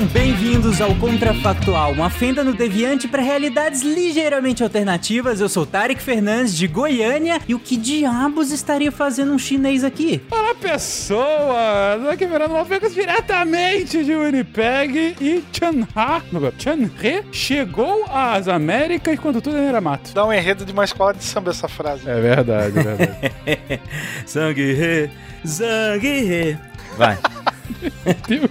Sejam bem-vindos ao Contrafactual, uma fenda no deviante para realidades ligeiramente alternativas. Eu sou Tarek Fernandes de Goiânia e o que diabos estaria fazendo um chinês aqui? Olá, pessoas! Aqui virando uma Vegas diretamente de Winnipeg e Chanha, Chanhe chegou às Américas quando tudo era mato. Dá um enredo de uma escola de samba essa frase. É verdade, é verdade. Sangue re, sangue re. Vai. Deus.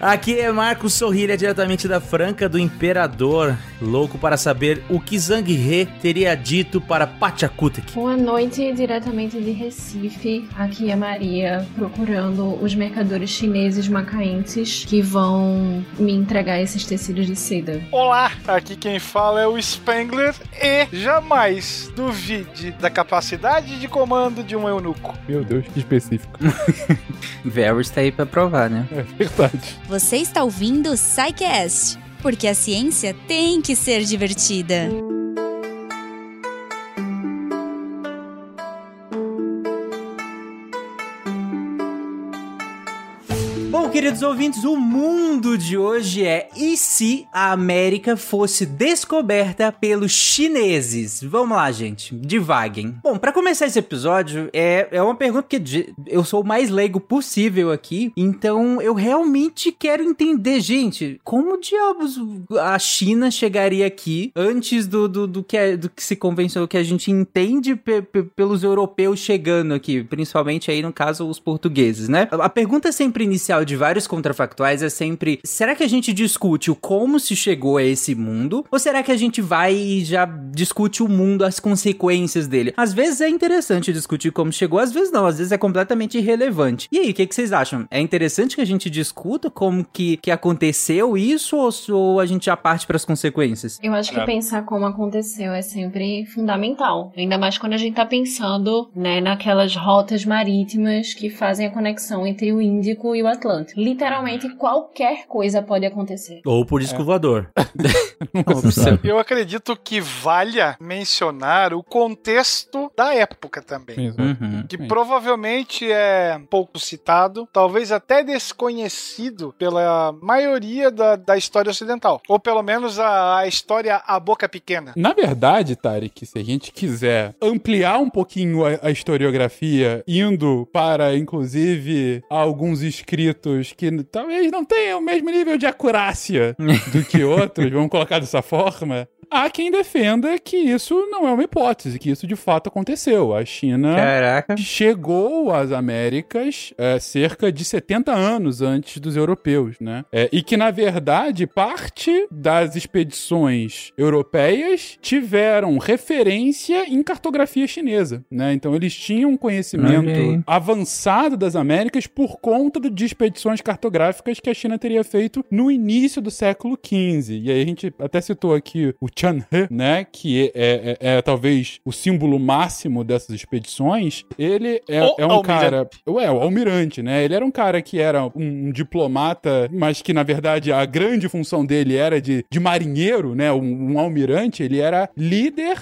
Aqui é Marcos Sorrilha, diretamente da Franca do Imperador, louco para saber o que Zhang He teria dito para Pachacutec. Boa noite, diretamente de Recife. Aqui é Maria, procurando os mercadores chineses macaenses que vão me entregar esses tecidos de seda. Olá, aqui quem fala é o Spengler e jamais duvide da capacidade de comando de um eunuco. Meu Deus, que específico. Varys tá aí pra provar, né? É verdade. Você está ouvindo o SciCast, porque a ciência tem que ser divertida. Queridos ouvintes, o mundo de hoje é e se a América fosse descoberta pelos chineses? Vamos lá, gente, divaguem. Bom, para começar esse episódio, é, é uma pergunta que eu sou o mais leigo possível aqui, então eu realmente quero entender, gente, como diabos a China chegaria aqui antes do, do, do, que, é- do que se convencionou, que a gente entende pe- pe- pelos europeus chegando aqui, principalmente aí no caso os portugueses, né? A pergunta sempre inicial de vários contrafactuais é sempre: será que a gente discute o como se chegou a esse mundo? Ou será que a gente vai e já discute o mundo, as consequências dele? Às vezes é interessante discutir como chegou, às vezes não, às vezes é completamente irrelevante. E aí, o que, que vocês acham? É interessante que a gente discuta como que, que aconteceu isso ou, ou a gente já parte para as consequências? Eu acho que É. pensar como aconteceu é sempre fundamental. Ainda mais quando a gente tá pensando, né, naquelas rotas marítimas que fazem a conexão entre o Índico e o Atlântico. Literalmente qualquer coisa pode acontecer. Ou por disco voador. Nossa, Eu acredito que valha mencionar o contexto da época também. Uhum. Que Sim. provavelmente é pouco citado, talvez até desconhecido pela maioria da, da história ocidental. Ou pelo menos a, a história A Boca Pequena. Na verdade, Tarek, se a gente quiser ampliar um pouquinho a, a historiografia, indo para, inclusive, alguns escritos que talvez não tenham o mesmo nível de acurácia do que outros, vamos colocar dessa forma, há quem defenda que isso não é uma hipótese, que isso de fato aconteceu. A China Caraca. chegou às Américas é, cerca de 70 anos antes dos europeus, né? É, e que, na verdade, parte das expedições europeias tiveram referência em cartografia chinesa, né? Então, eles tinham um conhecimento aí. avançado das Américas por conta de expedições cartográficas que a China teria feito no início do século XV. E aí a gente até citou aqui o Chanhe, né? Que é, é- é talvez o símbolo máximo dessas expedições. Ele é, é um almirante. cara. Ué, o almirante, né? Ele era um cara que era um, um diplomata, mas que na verdade a grande função dele era de, de marinheiro, né? Um, um almirante. Ele era líder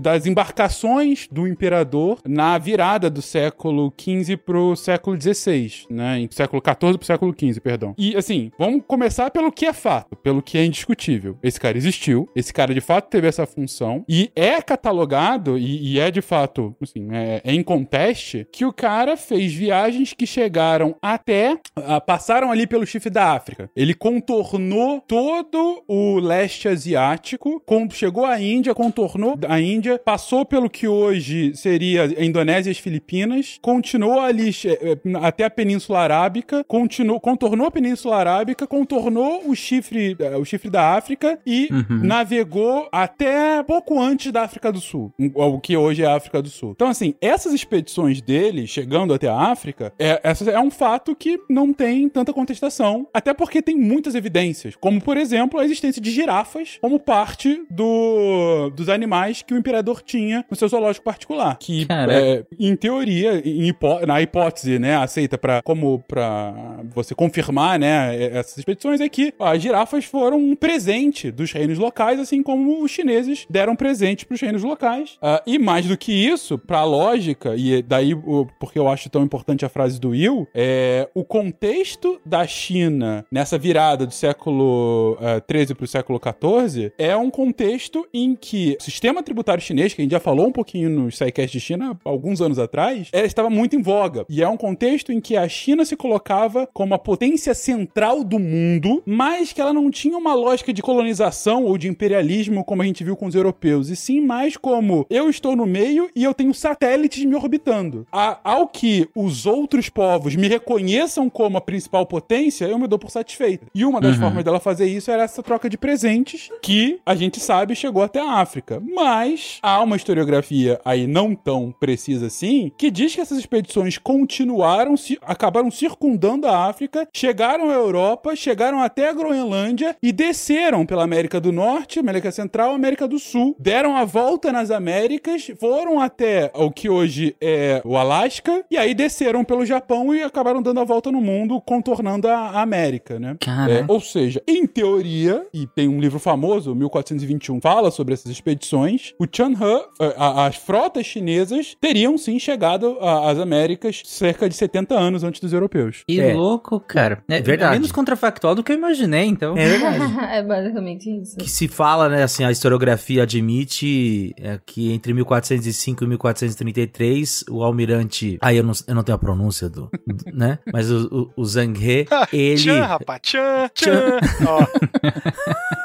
das embarcações do imperador na virada do século XV pro século XVI, né? Em século XIV pro século XV, perdão. E assim, vamos começar pelo que é fato, pelo que é indiscutível. Esse cara existiu, esse cara de fato teve essa função e é catalogado e, e é de fato, assim, é, é em conteste que o cara fez viagens que chegaram até, ah, passaram ali pelo chifre da África. Ele contornou todo o leste asiático, chegou à Índia, contornou a Índia, passou pelo que hoje seria a Indonésia e as Filipinas, continuou ali eh, até a Península Arábica, continuou, contornou a Península Arábica, contornou o chifre, eh, o chifre da África e Uhum. navegou até pouco antes da África do Sul, o que hoje é a África do Sul. Então, assim, essas expedições dele chegando até a África, é, essa é um fato que não tem tanta contestação, até porque tem muitas evidências, como, por exemplo, a existência de girafas como parte do, dos animais que o imperador tinha no seu zoológico particular, que, é, em teoria, em hipó- na hipótese, né, aceita para como para você confirmar, né, essas expedições, é que as girafas foram um presente dos reinos locais, assim como os chineses deram presente para os reinos locais. Uh, e mais do que isso, para a lógica, e daí porque eu acho tão importante a frase do Will, é o contexto da China nessa virada do século 13 para o século 14 é um contexto em que o sistema tributário chinês, que a gente já falou um pouquinho no SciCast de China alguns anos atrás, ela estava muito em voga. E é um contexto em que a China se colocava como a potência central do mundo, mas que ela não tinha uma lógica de colonização ou de imperialismo como a gente viu com os europeus, e sim mais como eu estou no meio e eu tenho satélites me orbitando. A, ao que os outros povos me reconheçam como a principal potência, eu me dou por satisfeito. E uma das uhum. formas dela fazer isso era essa troca de presentes que a gente sabe chegou até a África. Mas há uma historiografia aí não tão precisa assim que diz que essas expedições continuaram, se, acabaram circundando a África, chegaram à Europa, chegaram até a Groenlândia e desceram pela América do Norte, América Central, América do Sul, deram a volta nas Américas, foram até o que hoje é o Alasca e aí desceram pelo Japão e acabaram dando a volta no mundo, contornando a, América, né? É, ou seja, em teoria, e tem um livro famoso, 1421, fala sobre essas expedições, o Chan He, as frotas chinesas teriam sim chegado às Américas cerca de 70 anos antes dos europeus. Que é. Louco, cara. É, verdade. É menos contrafactual do que eu imaginei, então. É verdade. é basicamente isso. Que se fala, né, assim, a historiografia admite é, que entre 1405 e 1433, o almirante. Aí eu não, eu não tenho a pronúncia do. do né? Mas o, o, o Zhang He, ele. Tchan, rapaz, tchan, tchan.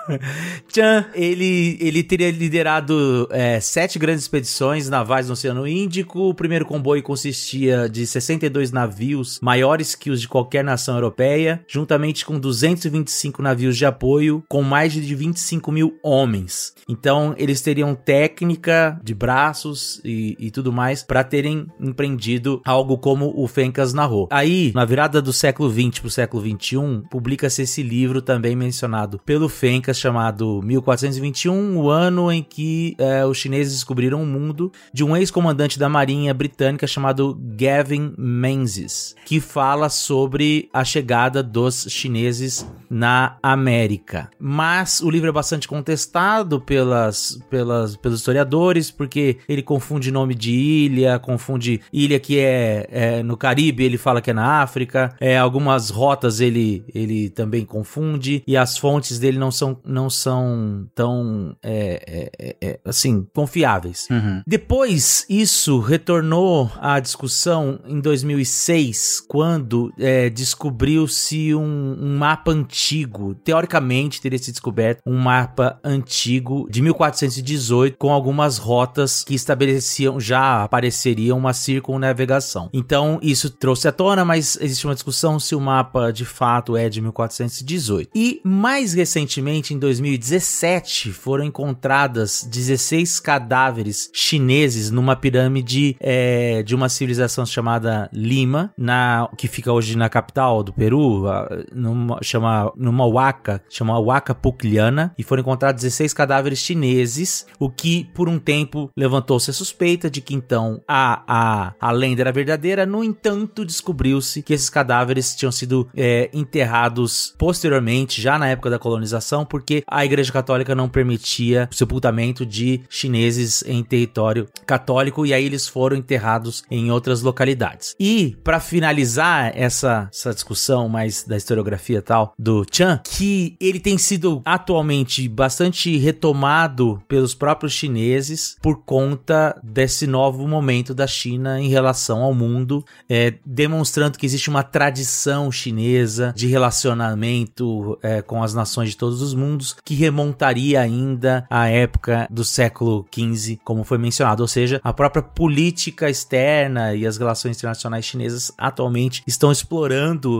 tchan, ele, ele teria liderado é, sete grandes expedições navais no Oceano Índico. O primeiro comboio consistia de 62 navios, maiores que os de qualquer nação europeia, juntamente com 225 navios de apoio, com mais de 25 mil homens. Então, eles teriam técnica de braços e, e tudo mais para terem empreendido algo como o Fencas narrou. Aí, na virada do século 20 para o século 21, publica-se esse livro também mencionado pelo Fencas, chamado 1421, o ano em que é, os chineses descobriram o mundo, de um ex-comandante da Marinha Britânica chamado Gavin Menzies, que fala sobre a chegada dos chineses na América. Mas o livro é bastante contestado pelas, pelas, pelos historiadores, porque ele confunde nome de ilha, confunde ilha que é, é no Caribe, ele fala que é na África, é, algumas rotas ele, ele também confunde, e as fontes dele não são, não são tão, é, é, é assim, confiáveis. Uhum. Depois, isso retornou à discussão em 2006, quando descobriu-se um, um, mapa antigo. Teoricamente, teria sido descoberto um mapa antigo de 1418 com algumas rotas que estabeleciam, já apareceriam uma circunnavegação. Então, isso trouxe à tona, mas existe uma discussão se o mapa de fato é de 1418. E mais recentemente, em 2017, foram encontradas 16 cadáveres chineses numa pirâmide é, de uma civilização chamada Lima, na que fica hoje na capital do Peru, numa, chama, numa Huaca, chama Huaca Pucliana, e foram encontrados 16 cadáveres chineses, o que por um tempo levantou-se a suspeita de que então a, a, a lenda era verdadeira, no entanto descobriu-se que esses cadáveres tinham sido é, enterrados posteriormente, já na época da colonização, porque a Igreja Católica não permitia o sepultamento de chineses em território católico, e aí eles foram enterrados em outras localidades. E, para finalizar essa, essa discussão mais da historiografia tal do Chan, que ele tem sido atualmente bastante retomado pelos próprios chineses por conta desse novo momento da China em relação ao mundo, é, demonstrando que existe uma tradição chinesa de relacionamento é, com as nações de todos os mundos que remontaria ainda à época do século XV, como foi mencionado, ou seja, a própria política externa e as relações internacionais chinesas atualmente estão explorando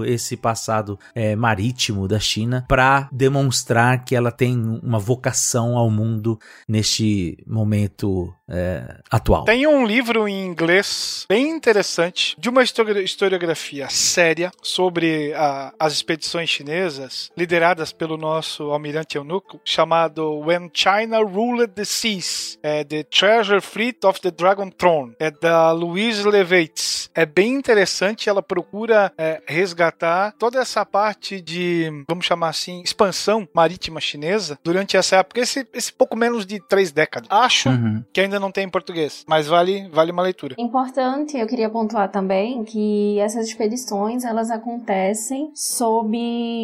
esse passado é, marítimo da China para demonstrar que ela tem uma vocação ao mundo neste momento é, atual. Tem um livro em inglês bem interessante de uma histori- historiografia séria sobre a- as expedições chinesas lideradas pelo nosso almirante eunuco chamado When China Ruled the Seas, é The Treasure Fleet of the Dragon Throne, é da Louise Levates. É bem interessante, ela procura é, resgatar toda essa parte de, vamos chamar assim, expansão marítima chinesa durante essa época, esse, esse pouco menos de três décadas. Acho Uhum. que ainda não tem em português, mas vale, vale uma leitura. Importante, eu queria pontuar também que essas expedições elas acontecem sob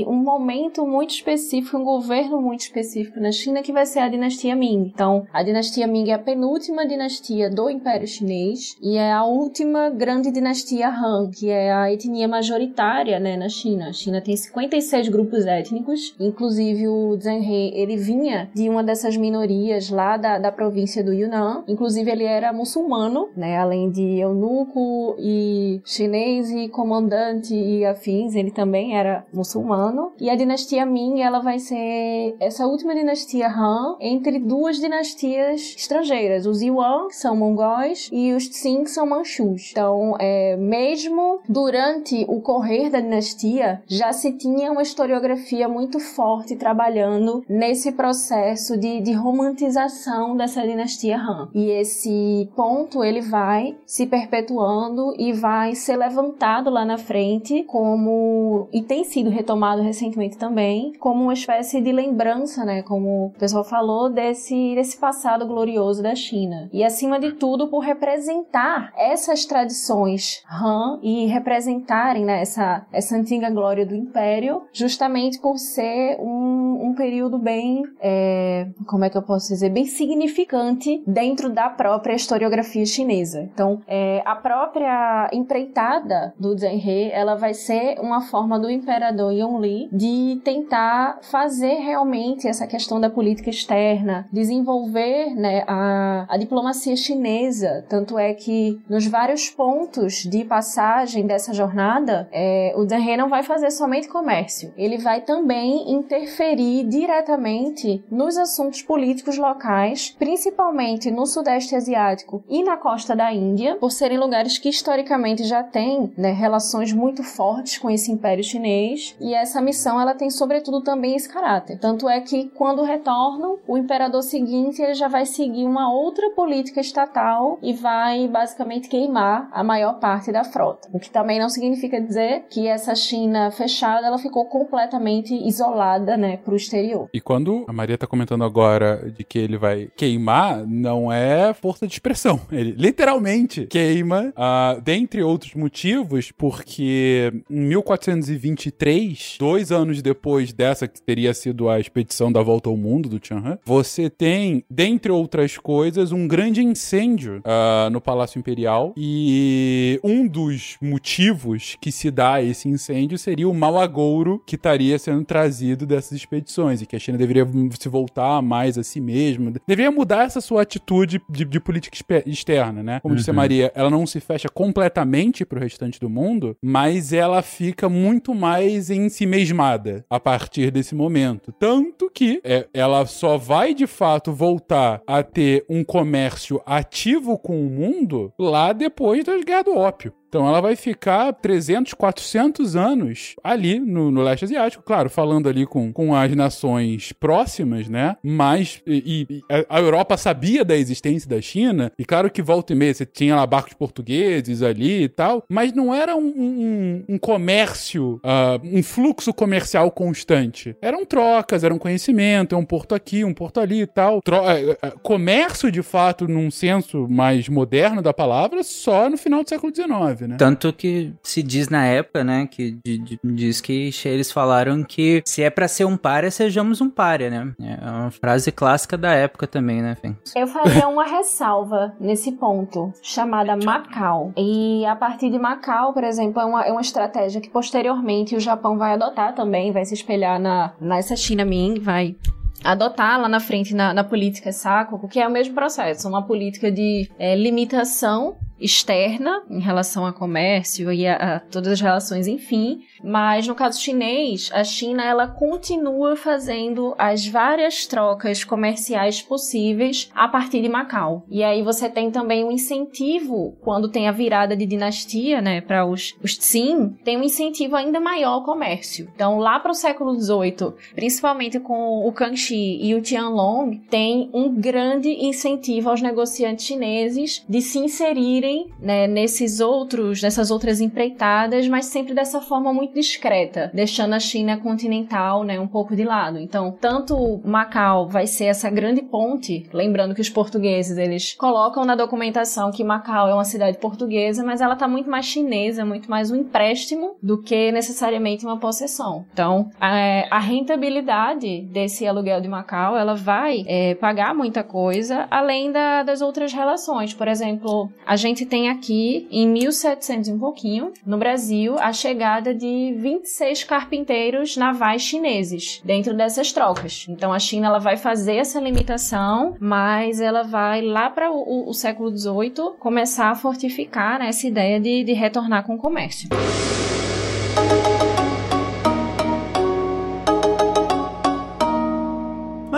um momento muito específico, um governo muito específico na China que vai ser a dinastia Ming. Então, a dinastia Ming é a penúltima dinastia do Império Chinês e é a última grande dinastia Han, que é a etnia majoritária, né, na China. A China tem 56 grupos étnicos, inclusive o Zheng He, ele vinha de uma dessas minorias lá da, da província do Yunnan. Inclusive ele era muçulmano, né, além de eunuco e chinês e comandante e afins, ele também era muçulmano. E a dinastia Ming, ela vai ser essa última dinastia Han entre duas dinastias estrangeiras, os Yuan, que são mongóis, e os Qing, que são manchus. Então, é, mesmo durante o correr da dinastia, já se tinha uma historiografia muito forte trabalhando nesse processo de, de romantização dessa dinastia Han. E esse ponto ele vai se perpetuando e vai ser levantado lá na frente como e tem sido retomado recentemente também como uma espécie de lembrança, né, como o pessoal falou desse desse passado glorioso da China. E acima de tudo por representar essas tradições Han e representarem né, essa essa antiga glória do império, justamente por ser um, um período bem é, como é que eu posso dizer bem significante dentro da própria historiografia chinesa. Então, é, a própria empreitada do Zheng He, ela vai ser uma forma do imperador Yongle de tentar fazer realmente essa questão da política externa, desenvolver né, a, a diplomacia chinesa. Tanto é que nos vários pontos de passagem dessa jornada, é, o Zheng He não vai fazer somente comércio, ele vai também interferir diretamente nos assuntos políticos locais, principalmente no Sudeste Asiático e na costa da Índia, por serem lugares que historicamente já têm né, relações muito fortes com esse Império Chinês. E essa missão ela tem sobretudo também esse caráter. Tanto é que quando retornam, o imperador seguinte ele já vai seguir uma outra política estatal e vai basicamente queimar a maior parte da frota. O que também não significa dizer que essa China fechada ela ficou completamente isolada, né, para o exterior. E quando a Maria tá comentando agora de que ele vai queimar, não é força de expressão. Ele literalmente queima, ah, dentre outros motivos, porque em 1423, dois anos depois dessa que teria sido a expedição da volta ao mundo do Tianhan, você tem, dentre outras coisas, um grande incêndio ah, no Palácio Imperial. E um dos motivos que se dá a esse incêndio seria o mau agouro que estaria sendo trazido dessas expedições e que a China deveria se voltar mais a si mesma, deveria mudar essa sua atitude de, de política espe- externa, né? Como disse a Maria, ela não se fecha completamente pro restante do mundo, mas ela fica muito mais em si mesmada a partir desse momento. Tanto que é, ela só vai de fato voltar a ter um comércio ativo com o mundo lá depois das guerras do ópio. Então ela vai ficar 300, 400 anos ali no, no leste asiático, claro, falando ali com, com as nações próximas, né? Mas e, e a- Europa sabia da existência da China, e claro que volta e meia você tinha lá barcos portugueses ali e tal, mas não era um, um- um comércio, ah, um fluxo comercial constante. Eram trocas, era um conhecimento, é um porto aqui, um porto ali e tal. Tro- eh, eh, comércio, de fato, num senso mais moderno da palavra, só no final do século XIX, né? Tanto que se diz na época, né, que di- di- diz que eles falaram que se é pra ser um párea, sejamos um párea, né? É uma frase clássica da época também, né, Fênix? Eu faria uma ressalva nesse ponto, chamada Macau. E a partir de Macau, por exemplo, é uma, é uma estratégia que posteriormente o Japão vai adotar também, vai se espelhar na, nessa China Ming, vai adotar lá na frente na, na política Saco, que é o mesmo processo, uma política de é, limitação externa em relação a comércio e a, a todas as relações, enfim. Mas no caso chinês, a China ela continua fazendo as várias trocas comerciais possíveis a partir de Macau. E aí você tem também um incentivo quando tem a virada de dinastia, né, para os, os Tsin, tem um incentivo ainda maior ao comércio. Então lá para o século XVIII, principalmente com o Kangxi e o Tianlong, tem um grande incentivo aos negociantes chineses de se inserirem né, nesses outros, nessas outras empreitadas, mas sempre dessa forma muito discreta, deixando a China continental né, um pouco de lado. Então, tanto Macau vai ser essa grande ponte, lembrando que os portugueses eles colocam na documentação que Macau é uma cidade portuguesa, mas ela está muito mais chinesa, muito mais um empréstimo do que necessariamente uma possessão. Então, a, a rentabilidade desse aluguel de Macau, ela vai é, pagar muita coisa, além da, das outras relações. Por exemplo, a gente tem aqui em 1700 e um pouquinho, no Brasil, a chegada de 26 carpinteiros navais chineses dentro dessas trocas. Então a China ela vai fazer essa limitação, mas ela vai lá para o, o, século XVIII começar a fortificar né, essa ideia de, de retornar com o comércio.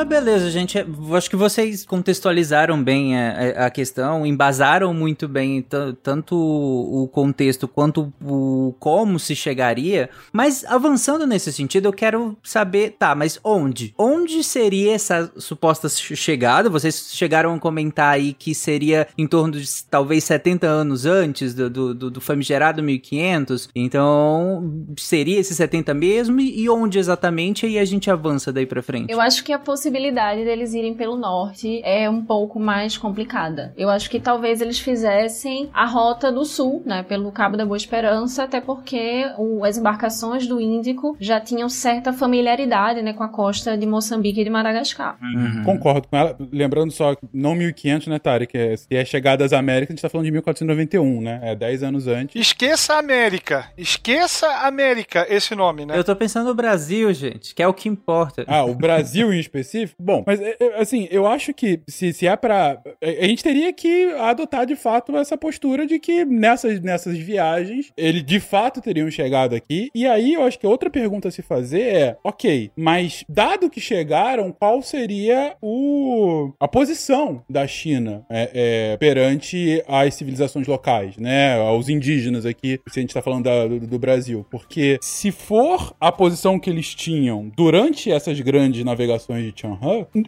Mas beleza, gente. Acho que vocês contextualizaram bem a, a questão, embasaram muito bem tanto o contexto quanto o como se chegaria. Mas avançando nesse sentido, eu quero saber, tá, mas onde? Onde seria essa suposta chegada? Vocês chegaram a comentar aí que seria em torno de talvez 70 anos antes do, do, do famigerado 1500. Então, seria esse 70 mesmo? E onde exatamente? E a gente avança daí pra frente. Eu acho que a possibilidade possibilidade deles irem pelo norte é um pouco mais complicada. Eu acho que talvez eles fizessem a rota do sul, né, pelo Cabo da Boa Esperança, até porque o, as embarcações do Índico já tinham certa familiaridade, né, com a costa de Moçambique e de Madagascar. Uhum. Concordo com ela. Lembrando só, não 1500, né, Tari, que é, se é chegada às Américas, a gente tá falando de 1491, né? É 10 anos antes. Esqueça a América. Esqueça a América, esse nome, né? Eu tô pensando no Brasil, gente, que é o que importa. Ah, o Brasil em específico? específico. Bom, mas é, é, assim, eu acho que se, se é pra. A gente teria que adotar de fato essa postura de que nessas, nessas viagens eles de fato teriam chegado aqui. E aí eu acho que outra pergunta a se fazer é: ok, mas dado que chegaram, qual seria o a posição da China é, é, perante as civilizações locais, né? Aos indígenas aqui, se a gente tá falando da, do, do Brasil. Porque se for a posição que eles tinham durante essas grandes navegações de Tian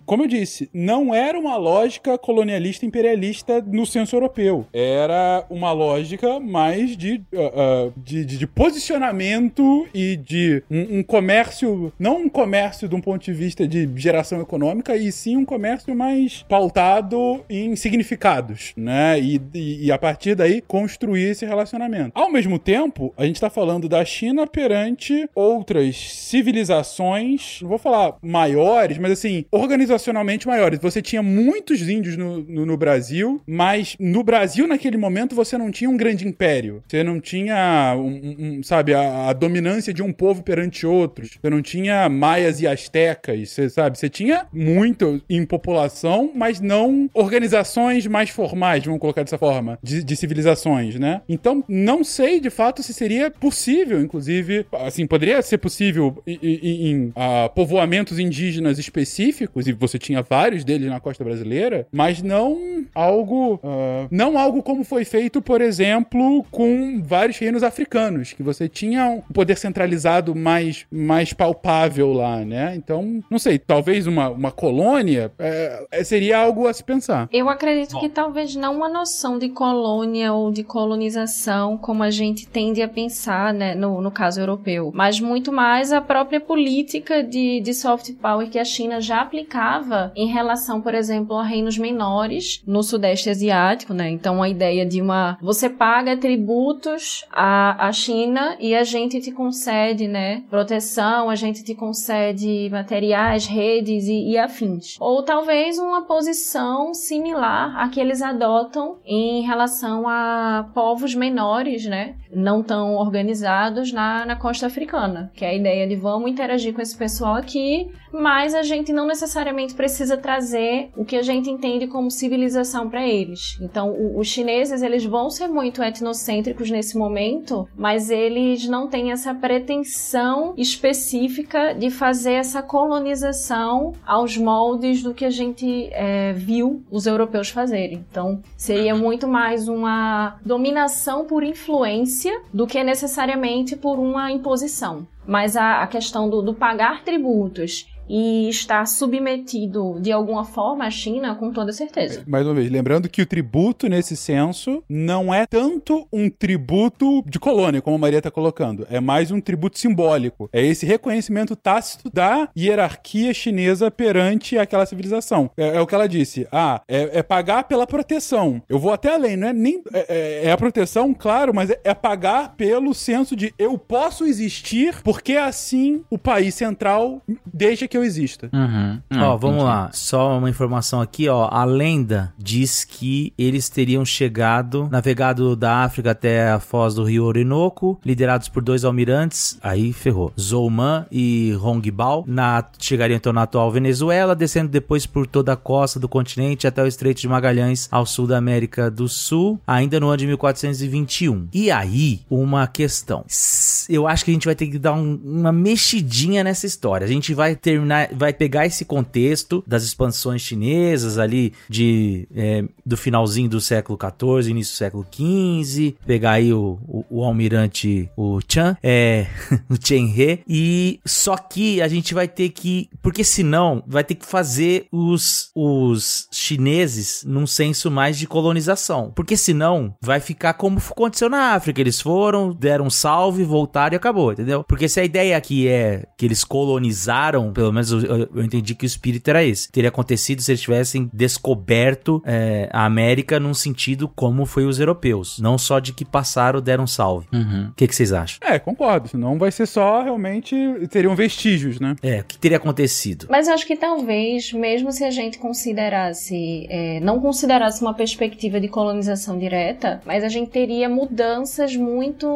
como eu disse, não era uma lógica colonialista imperialista no senso europeu. Era uma lógica mais de, uh, uh, de, de, de, posicionamento e de um, um, comércio, não um comércio de um ponto de vista de geração econômica, e sim um comércio mais pautado em significados, né? E, e, e a partir daí construir esse relacionamento. Ao mesmo tempo, a gente está falando da China perante outras civilizações, não vou falar maiores, mas assim, assim, organizacionalmente maiores. Você tinha muitos índios no, no, no, Brasil, mas no Brasil, naquele momento, você não tinha um grande império. Você não tinha, um, um, sabe, a, a, dominância de um povo perante outros. Você não tinha maias e astecas, você sabe? Você tinha muito em população, mas não organizações mais formais, vamos colocar dessa forma, de, de civilizações, né? Então, não sei, de fato, se seria possível, inclusive, assim, poderia ser possível em, em, em uh, povoamentos indígenas específicos específicos, e você tinha vários deles na costa brasileira, mas não algo. Uh, não algo como foi feito, por exemplo, com vários reinos africanos, que você tinha um poder centralizado mais, mais palpável lá, né? Então, não sei, talvez uma, uma colônia é, seria algo a se pensar. Eu acredito Bom. que talvez não uma noção de colônia ou de colonização como a gente tende a pensar, né, no, no caso europeu, mas muito mais a própria política de, de soft power que a China já aplicava em relação, por exemplo, a reinos menores no Sudeste Asiático, né? Então a ideia de uma você paga tributos à, à China e a gente te concede, né, proteção, a gente te concede materiais, redes e, e afins. Ou talvez uma posição similar à que eles adotam em relação a povos menores, né, não tão organizados na, na costa africana, que é a ideia de vamos interagir com esse pessoal aqui, mas a gente não não necessariamente precisa trazer o que a gente entende como civilização para eles. Então, o, os chineses eles vão ser muito etnocêntricos nesse momento, mas eles não têm essa pretensão específica de fazer essa colonização aos moldes do que a gente é, viu os europeus fazerem. Então, seria muito mais uma dominação por influência do que necessariamente por uma imposição. Mas a, a questão do, do pagar tributos e está submetido de alguma forma à China, com toda certeza. Mais uma vez, lembrando que o tributo, nesse senso, não é tanto um tributo de colônia, como a Maria está colocando. É mais um tributo simbólico. É esse reconhecimento tácito da hierarquia chinesa perante aquela civilização. É, é o que ela disse. Ah, é, é, pagar pela proteção. Eu vou até além, não é nem. É, é, é a proteção, claro, mas é, é pagar pelo senso de eu posso existir porque assim o país central deixa que que eu exista. Uhum. ó, vamos lá. Só uma informação aqui, ó. A lenda diz que eles teriam chegado, navegado da África até a foz do rio Orinoco, liderados por dois almirantes. Aí ferrou. Zouman e Rongbal. Na, chegariam então na atual Venezuela, descendo depois por toda a costa do continente até o Estreito de Magalhães, ao sul da América do Sul, ainda no ano de 1421. E aí, uma questão. Eu acho que a gente vai ter que dar um, uma mexidinha nessa história. A gente vai ter terminar, vai pegar esse contexto das expansões chinesas ali de é, do finalzinho do século XIV, início do século XV, pegar aí o, o, o almirante o Chan, é, o Chen He, e só que a gente vai ter que, porque senão vai ter que fazer os, os chineses num senso mais de colonização, porque senão vai ficar como aconteceu na África, eles foram, deram um salve, voltaram e acabou, entendeu? Porque se a ideia aqui é que eles colonizaram, pelo menos eu, eu, entendi que o espírito era esse. Teria acontecido se eles tivessem descoberto é, a América num sentido como foi os europeus. Não só de que passaram, deram salve. Uhum. O uhum. que, que vocês acham? É, concordo. Senão vai ser só realmente. Teriam vestígios, né? É, o que teria acontecido? Mas eu acho que talvez, mesmo se a gente considerasse. É, não considerasse uma perspectiva de colonização direta, mas a gente teria mudanças muito,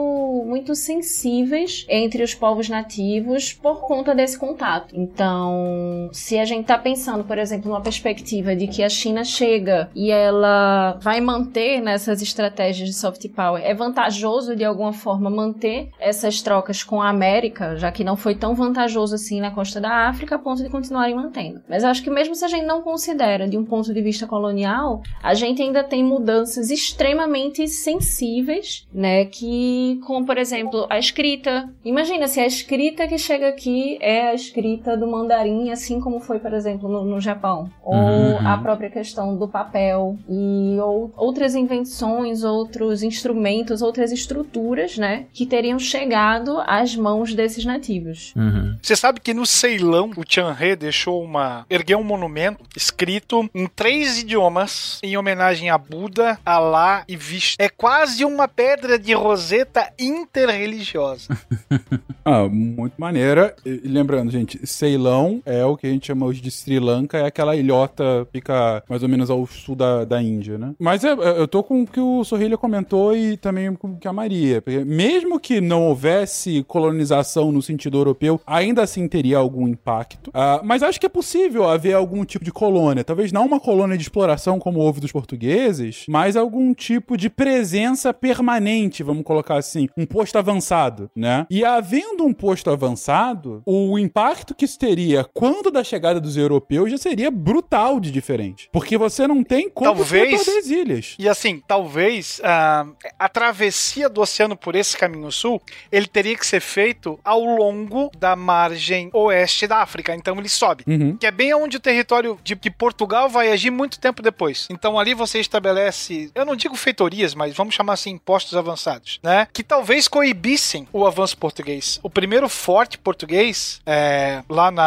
muito sensíveis entre os povos nativos por conta desse contato. Então, então, se a gente está pensando, por exemplo, numa perspectiva de que a China chega e ela vai manter nessas estratégias de soft power, é vantajoso de alguma forma manter essas trocas com a América, já que não foi tão vantajoso assim na costa da África, a ponto de continuarem mantendo. Mas acho que mesmo se a gente não considera de um ponto de vista colonial, a gente ainda tem mudanças extremamente sensíveis, né? Que, como por exemplo, a escrita. Imagina se a escrita que chega aqui é a escrita do mandarim, assim como foi, por exemplo, no, no Japão. Ou uhum. a própria questão do papel e ou, outras invenções, outros instrumentos, outras estruturas, né, que teriam chegado às mãos desses nativos. Uhum. Você sabe que no Ceilão, o He deixou uma... ergueu um monumento escrito em três idiomas em homenagem a Buda, Alá e Vishnu. É quase uma pedra de roseta interreligiosa. ah, muito maneira. E, lembrando, gente, Ceilão Ceilão é o que a gente chama hoje de Sri Lanka, é aquela ilhota fica mais ou menos ao sul da, da Índia, né? Mas é, é eu tô com o que o Sorrilha comentou e também com o que a Maria. Mesmo que não houvesse colonização no sentido europeu, ainda assim teria algum impacto. Uh, mas acho que é possível haver algum tipo de colônia. Talvez não uma colônia de exploração como houve dos portugueses, mas algum tipo de presença permanente, vamos colocar assim, um posto avançado, né? E havendo um posto avançado, o impacto que isso teria seria, quando da chegada dos europeus, já seria brutal de diferente. Porque você não tem como talvez, as ilhas. E assim, talvez uh, a travessia do oceano por esse caminho sul, ele teria que ser feito ao longo da margem oeste da África. Então ele sobe. Uhum. Que é bem onde o território de, de Portugal vai agir muito tempo depois. Então ali você estabelece, eu não digo feitorias, mas vamos chamar assim, postos avançados, né? Que talvez coibissem o avanço português. O primeiro forte português, é, lá na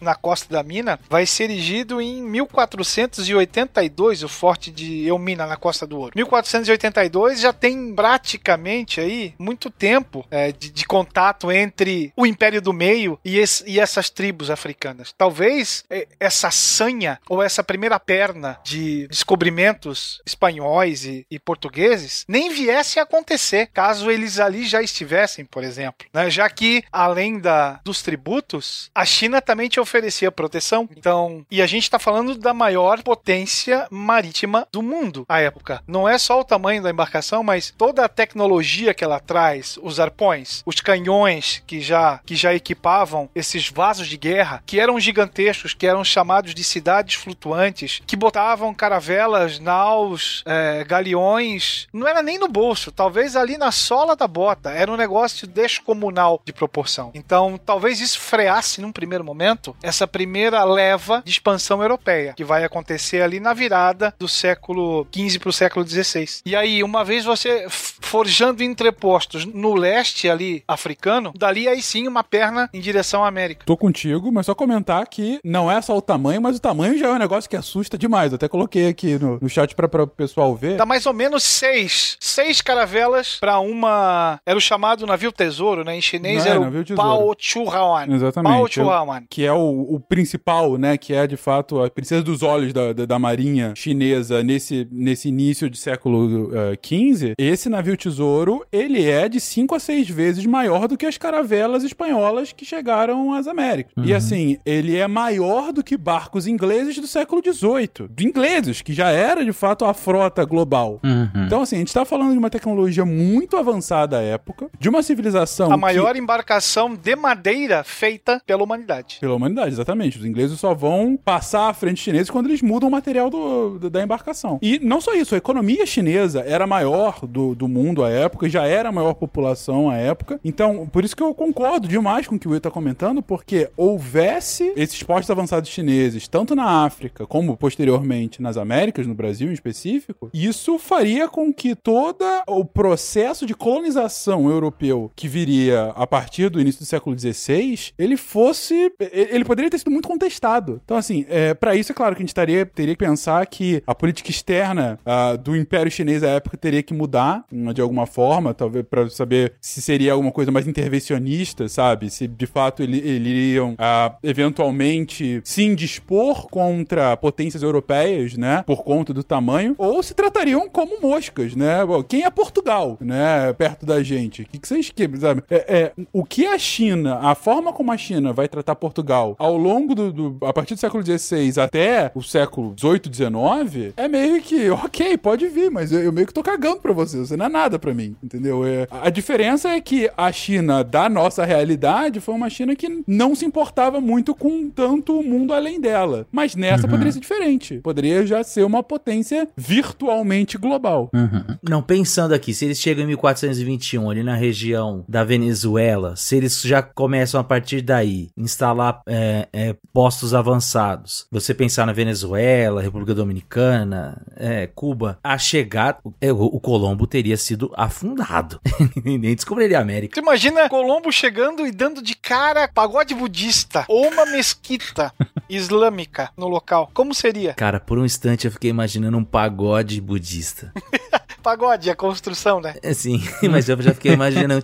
na, costa da mina, vai ser erigido em 1482, o forte de Elmina, na Costa do Ouro. 1482 já tem praticamente aí muito tempo é, de, de, contato entre o Império do Meio e, esse, e essas tribos africanas. Talvez é, essa sanha ou essa primeira perna de descobrimentos espanhóis e, e portugueses nem viesse a acontecer caso eles ali já estivessem, por exemplo. Né? Já que, além da, dos tributos, a China também te oferecia proteção. Então, e a gente está falando da maior potência marítima do mundo à época. Não é só o tamanho da embarcação, mas toda a tecnologia que ela traz, os arpões, os canhões que já, que já equipavam esses vasos de guerra, que eram gigantescos, que eram chamados de cidades flutuantes, que botavam caravelas, naus, é, galeões. Não era nem no bolso, talvez ali na sola da bota. Era um negócio descomunal de proporção. Então, talvez isso freasse num primeiro momento essa primeira leva de expansão europeia, que vai acontecer ali na virada do século XV para o século XVI. E aí, uma vez você forjando entrepostos no leste ali africano, dali aí sim uma perna em direção à América. Tô contigo, mas só comentar que não é só o tamanho, mas o tamanho já é um negócio que assusta demais. Eu até coloquei aqui no, no chat para o pessoal ver. Dá mais ou menos seis, seis caravelas para uma. Era o chamado navio tesouro, né? Em chinês Não, é, era o. Pao Chuhawan. Pao Exatamente. Chuhawan. que é o, o principal, né? Que é de fato a princesa dos olhos da, da, da marinha chinesa nesse, nesse início de século XV. esse navio tesouro ele é de 5 a 6 vezes maior do que as caravelas espanholas que chegaram às Américas. E assim, ele é maior do que barcos ingleses do século XVIII. De ingleses, que já era de fato a frota global. Uhum. Então, assim, a gente tá falando de uma tecnologia muito avançada à época, de uma civilização. A que- maior embarcação de madeira feita pela humanidade. Pela humanidade, exatamente. Os ingleses só vão passar à frente chineses quando eles mudam o material do- da embarcação. E não só isso, a economia chinesa era maior do, do mundo à época, já era a maior população à época. Então, por isso que eu concordo demais com o que o Will tá comentando, porque houvesse esses postos avançados chineses, tanto na África como posteriormente nas Américas, no Brasil em específico, isso faria com que todo o processo de colonização europeu que viria a partir do início do século XVI, ele fosse. Ele poderia ter sido muito contestado. Então, assim, é, para isso, é claro que a gente taria, teria que pensar que a política externa ah, do Império Chinês à época teria que mudar hum, de alguma forma, talvez para saber se seria alguma coisa mais intervencionista, sabe? Se de fato ele, eles iriam ah, eventualmente se indispor contra potências europeias, né? Por conta do tamanho, ou se tratariam como moscas, né? Bom, Quem é Portugal, né? Perto da gente. O que, que vocês querem, sabe? É, é, o que a China, a forma como a China vai tratar Portugal ao longo do, do- a partir do século XVI até o século XVIII, XIX, é meio que, ok, pode vir, mas eu, eu meio que tô cagando pra você, você não é nada pra mim, entendeu? É, a diferença é que a China da nossa realidade foi uma China que não se importava muito com tanto o mundo além dela. Mas nessa poderia ser diferente. Poderia já ser uma potência virtualmente global. Uhum. Não, pensando aqui, se eles chegam em 1421 ali na região da Venezuela, se eles já começam a partir daí instalar é, é, postos avançados, você pensar na Venezuela, República Dominicana, é, Cuba, a chegada, é, o, o Colombo teria sido afundado. Nem descobriria a América. Tu imagina Colombo chegando e dando de cara pagode budista ou uma mesquita islâmica no local. Como seria? Cara, por um instante eu fiquei imaginando um pagode budista. Pagode, a construção, né? É sim, mas eu já fiquei imaginando.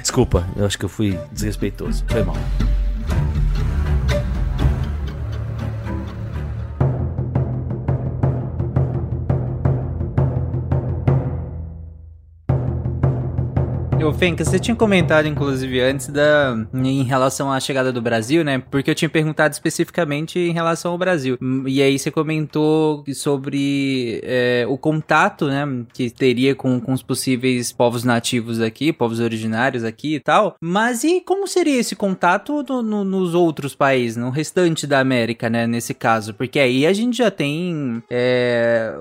Desculpa, eu acho que eu fui desrespeitoso. Foi mal. Ô, Fenka, você tinha comentado, inclusive, antes da. em relação à chegada do Brasil, né? Porque eu tinha perguntado especificamente em relação ao Brasil. E aí você comentou sobre é, o contato, né? Que teria com, com os possíveis povos nativos aqui, povos originários aqui e tal. Mas e como seria esse contato no- no- nos outros países, no restante da América, né? Nesse caso? Porque aí a gente já tem é,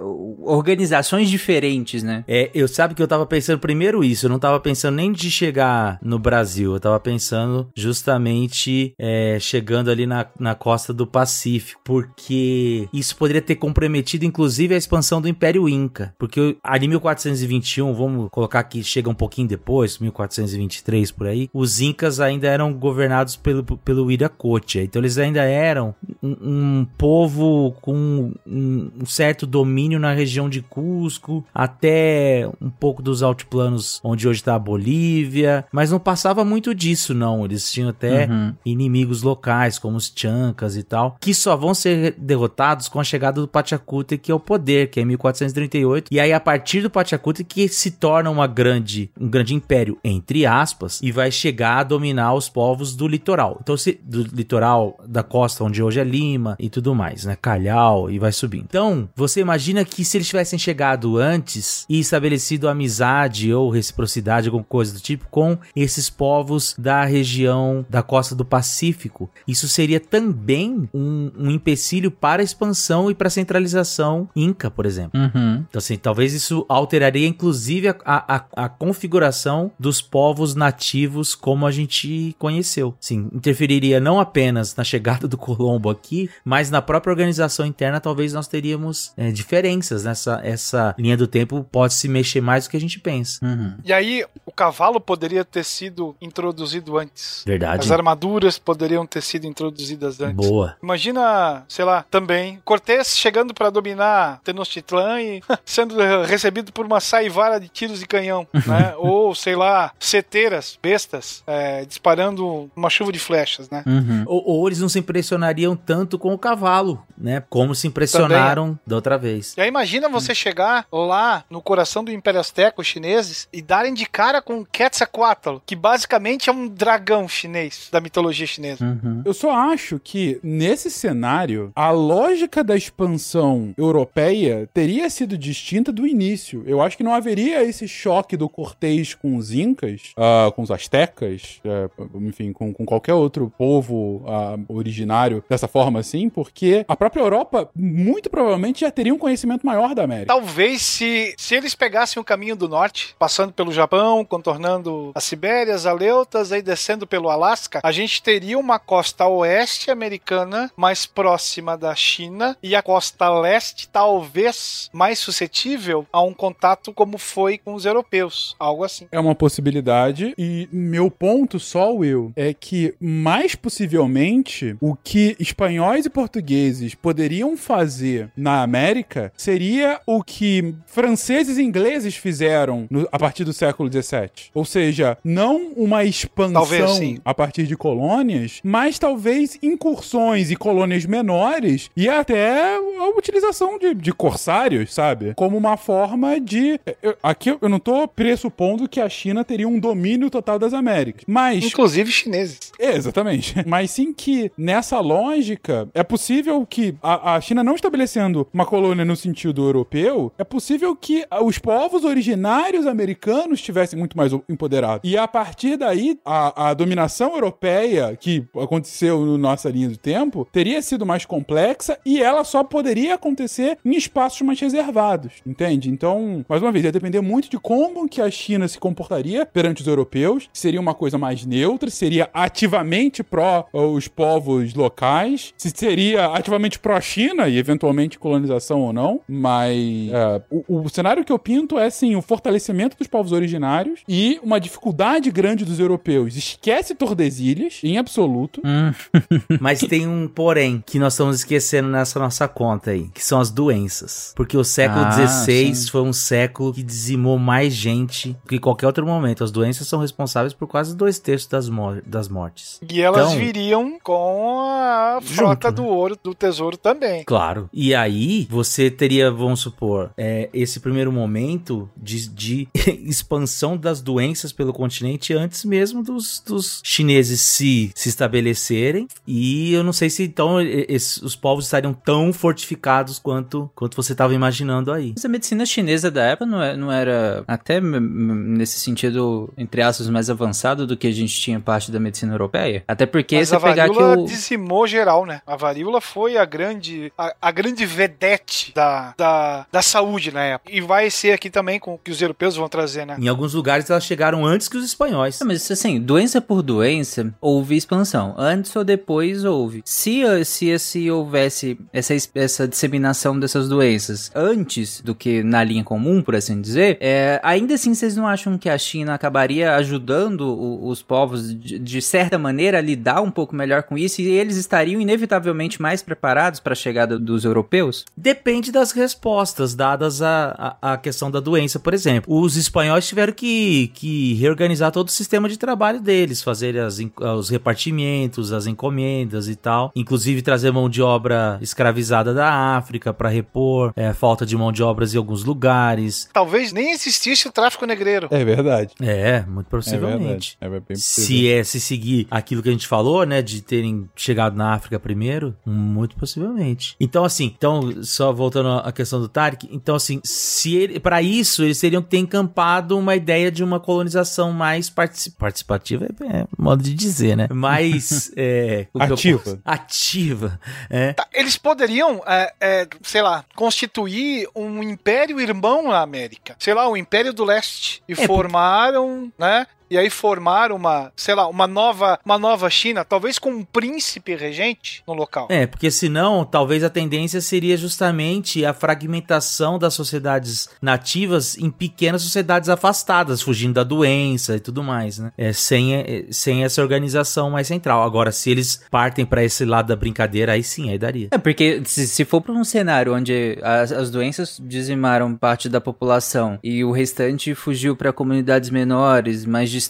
organizações diferentes, né? É, eu sabe que eu tava pensando primeiro isso, eu não tava pensando nem de chegar no Brasil, eu tava pensando justamente é, chegando ali na, na costa do Pacífico, porque isso poderia ter comprometido inclusive a expansão do Império Inca, porque ali em 1421, vamos colocar que chega um pouquinho depois, 1423 por aí, os Incas ainda eram governados pelo, pelo Wiracocha, então eles ainda eram um, um povo com um, um certo domínio na região de Cusco, até um pouco dos altiplanos onde hoje está a Bolívia, mas não passava muito disso, não. Eles tinham até Uhum. inimigos locais, como os Chancas e tal, que só vão ser derrotados com a chegada do Pachacútec ao poder, que é em 1438. E aí, a partir do Pachacútec, que se torna uma grande, um grande império, entre aspas, e vai chegar a dominar os povos do litoral. Então, se, do litoral da costa, onde hoje é Lima e tudo mais, né? Calhau e vai subindo. Então, você imagina que se eles tivessem chegado antes e estabelecido amizade ou reciprocidade, coisa do tipo, com esses povos da região da costa do Pacífico, isso seria também um, um empecilho para a expansão e para a centralização inca, por exemplo. Uhum. Então, assim, talvez isso alteraria, inclusive, a, a, a configuração dos povos nativos como a gente conheceu. Sim, interferiria não apenas na chegada do Colombo aqui, mas na própria organização interna, talvez nós teríamos é, diferenças nessa essa linha do tempo pode se mexer mais do que a gente pensa. Uhum. E aí, o cavalo poderia ter sido introduzido antes. Verdade. As armaduras poderiam ter sido introduzidas antes. Boa. Imagina, sei lá, também, Cortés chegando para dominar Tenochtitlan e sendo recebido por uma saivara de tiros de canhão, né? Ou, sei lá, seteiras, bestas, é, disparando uma chuva de flechas, né? Uhum. Ou, ou eles não se impressionariam tanto com o cavalo, né? Como se impressionaram da outra vez. E aí imagina você chegar lá no coração do Império Azteca, os chineses, e darem de cara com Quetzalcoatl, que basicamente é um dragão chinês da mitologia chinesa. Uhum. Eu só acho que, nesse cenário, a lógica da expansão europeia teria sido distinta do início. Eu acho que não haveria esse choque do Cortês com os Incas, ah, com os Astecas, eh, enfim, com, com qualquer outro povo ah, originário dessa forma assim, porque a própria Europa, muito provavelmente, já teria um conhecimento maior da América. Talvez se, se eles pegassem o caminho do norte, passando pelo Japão, contornando as Sibérias, Aleutas, aí descendo pelo Alasca, a gente teria uma costa oeste americana mais próxima da China e a costa leste talvez mais suscetível a um contato como foi com os europeus, algo assim. É uma possibilidade. E meu ponto só, Will, é que mais possivelmente o que espanhóis e portugueses poderiam fazer na América seria o que franceses e ingleses fizeram no- a partir do século XVII. Ou seja, não uma expansão Talvez, a partir de colônias, mas talvez incursões e colônias menores e até a utilização de, de corsários, sabe? Como uma forma de. eu- aqui eu não tô pressupondo que a China teria um domínio total das Américas, mas. Inclusive chineses. É, exatamente. Mas sim que nessa lógica é possível que a, a China não estabelecendo uma colônia no sentido europeu, é possível que os povos originários americanos estivessem muito mais empoderados. E a partir daí, a, a dominação europeia que aconteceu na nossa linha do tempo teria sido mais complexa e ela só poderia acontecer em espaços mais reservados, entende? Então, mais uma vez, ia depender muito de como que a China se comportaria perante os europeus, seria uma coisa mais neutra, seria ativamente pró os povos locais, se seria ativamente pró-China e eventualmente colonização ou não, mas é, o, o cenário que eu pinto é sim o fortalecimento dos povos originários e uma dificuldade grande dos europeus. Esquece Tordesilhas, em absoluto. Mas tem um porém que nós estamos esquecendo nessa nossa conta aí, que são as doenças. Porque o século Ah, XVI sim. foi um século que dizimou mais gente do que qualquer outro momento. As doenças são responsáveis por quase dois terços das, mo- das mortes. E elas Então- viriam com a frota Junto, do ouro, do tesouro também. Claro. E aí, você teria, vamos supor, é, esse primeiro momento de, de expansão das doenças pelo continente antes mesmo dos, dos chineses se, se estabelecerem. E eu não sei se então esses- os povos estariam tão fortificados quanto, quanto você estava imaginando aí. Mas a medicina chinesa da época não, é- não era, até nesse sentido, entre aspas, mais avançado do que a gente tinha parte da medicina europeia? Até porque Mas você a pegar que varíola o... dizimou geral, né? A varíola foi a grande, a, a grande vedete da, da, da saúde na época. E vai ser aqui também com o que os europeus vão trazer, né? Em alguns lugares elas chegaram antes que os espanhóis. Não, mas assim, doença por doença, houve expansão. Antes ou depois houve. Se, se, se houvesse essa, es- essa disseminação dessas doenças antes do que na linha comum, por assim dizer, é, ainda assim vocês não acham que a China acabaria ajudando o- os povos de, de certa maneira a lidar um pouco melhor com isso e eles estariam inevitavelmente mais preparados para a chegada dos europeus? Depende das respostas dadas à, à, à questão da doença, por exemplo. Os espanhóis tiveram que que, que reorganizar todo o sistema de trabalho deles, fazer as, os repartimentos, as encomendas e tal. Inclusive trazer mão de obra escravizada da África para repor é, falta de mão de obras em alguns lugares. Talvez nem existisse o tráfico negreiro. É verdade. É, muito É possivelmente. verdade. É bem Se é se seguir aquilo que a gente falou, né, de terem chegado na África primeiro, muito possivelmente. Então assim, então só voltando à questão do Tarek, então assim, se ele para isso eles teriam que ter encampado uma ideia de uma colonização mais partici- participativa, é, é modo de dizer, né? Mais é, eu Ativa. posso- ativa, é. Tá, Eles poderiam, é, é, sei lá, constituir um império irmão na América. Sei lá, o Império do Leste. E porque- formaram, né? E aí formaram uma, sei lá, uma nova, uma nova China, talvez com um príncipe regente no local. É, porque senão, talvez a tendência seria justamente a fragmentação das sociedades nativas em pequenas sociedades afastadas, fugindo da doença e tudo mais, né? É, sem, é, sem essa organização mais central. Agora, se eles partem pra esse lado da brincadeira, aí sim, aí daria. É, porque se, se for para um cenário onde as, as doenças dizimaram parte da população e o restante fugiu para comunidades menores, mais distantes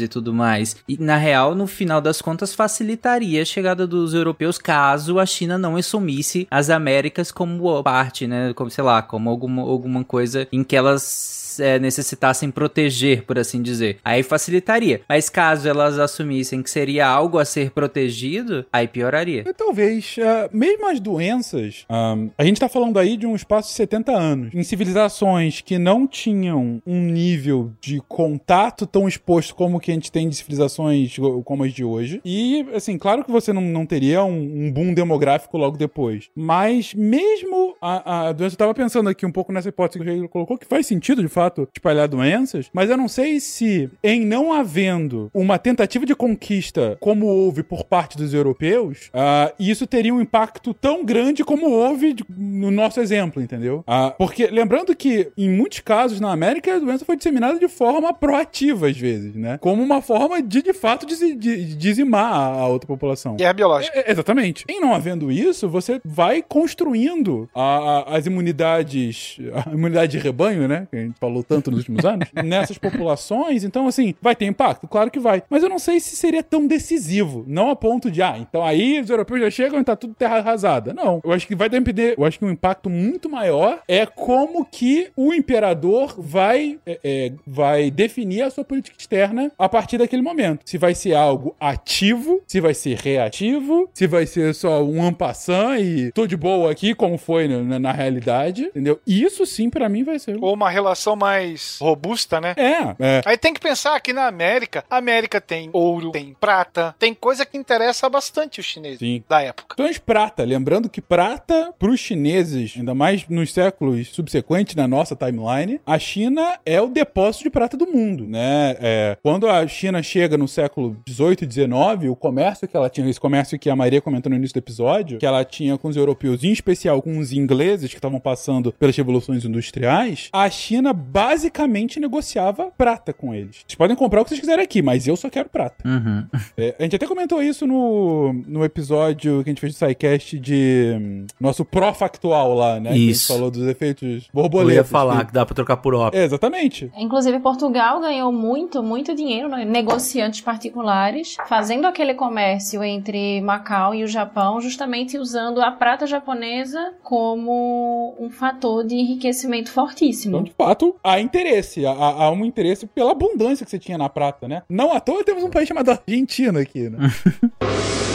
e tudo mais, e na real, no final das contas, facilitaria a chegada dos europeus caso a China não assumisse as Américas como parte, né? Como, sei lá, como alguma, alguma coisa em que elas é, necessitassem proteger, por assim dizer. Aí facilitaria. Mas caso elas assumissem que seria algo a ser protegido, aí pioraria. E talvez, ah, mesmo as doenças, ah, a gente tá falando aí de um espaço de 70 anos, em civilizações que não tinham um nível de contato tão exposto como que a gente tem de civilizações como as de hoje. E, assim, claro que você não, não teria um, um boom demográfico logo depois. Mas mesmo a, a doença, eu tava pensando aqui um pouco nessa hipótese que o Rei colocou, que faz sentido, de fato, espalhar doenças, mas eu não sei se, em não havendo uma tentativa de conquista como houve por parte dos europeus, ah, isso teria um impacto tão grande como houve de- no nosso exemplo, entendeu? Ah, porque, lembrando que, em muitos casos na América, a doença foi disseminada de forma proativa, às vezes, né? Como uma forma de, de fato, de, de dizimar a, a outra população. Guerra biológica. É, exatamente. Em não havendo isso, você vai construindo a- a- as imunidades, a imunidade de rebanho, né? Que a gente falou tanto nos últimos anos, nessas populações. Então, assim, vai ter impacto? Claro que vai. Mas eu não sei se seria tão decisivo. Não a ponto de, ah, então aí os europeus já chegam e tá tudo terra arrasada. Não. Eu acho que vai depender. Eu acho que um impacto muito maior é como que o imperador vai, é, é, vai definir a sua política externa a partir daquele momento. Se vai ser algo ativo, se vai ser reativo, se vai ser só um ampassant e tô de boa aqui, como foi na, na realidade, entendeu? Isso sim, pra mim, vai ser. Ou uma relação mais robusta, né? É, é. Aí tem que pensar que na América, a América tem ouro, tem prata, tem coisa que interessa bastante os chineses Sim. da época. Questões prata. Lembrando que prata, para os chineses, ainda mais nos séculos subsequentes na nossa timeline, a China é o depósito de prata do mundo, né? É, quando a China chega no século 18 e 19, o comércio que ela tinha, esse comércio que a Maria comentou no início do episódio, que ela tinha com os europeus, em especial com os ingleses que estavam passando pelas revoluções industriais, a China basicamente negociava prata com eles. Vocês podem comprar o que vocês quiserem aqui, mas eu só quero prata. Uhum. É, a gente até comentou isso no, no episódio que a gente fez do SciCast de hum, nosso pró-factual lá, né? Que a gente Isso. falou dos efeitos Eu borboletas. ia falar que- que dá pra trocar por ópio. É, exatamente. Inclusive, Portugal ganhou muito, muito dinheiro, né? negociantes particulares, fazendo aquele comércio entre Macau e o Japão, justamente usando a prata japonesa como um fator de enriquecimento Então, fortíssimo. de fato, há interesse. Há, há um interesse pela abundância que você tinha na prata, né? Não à toa temos um país chamado Argentina aqui, né?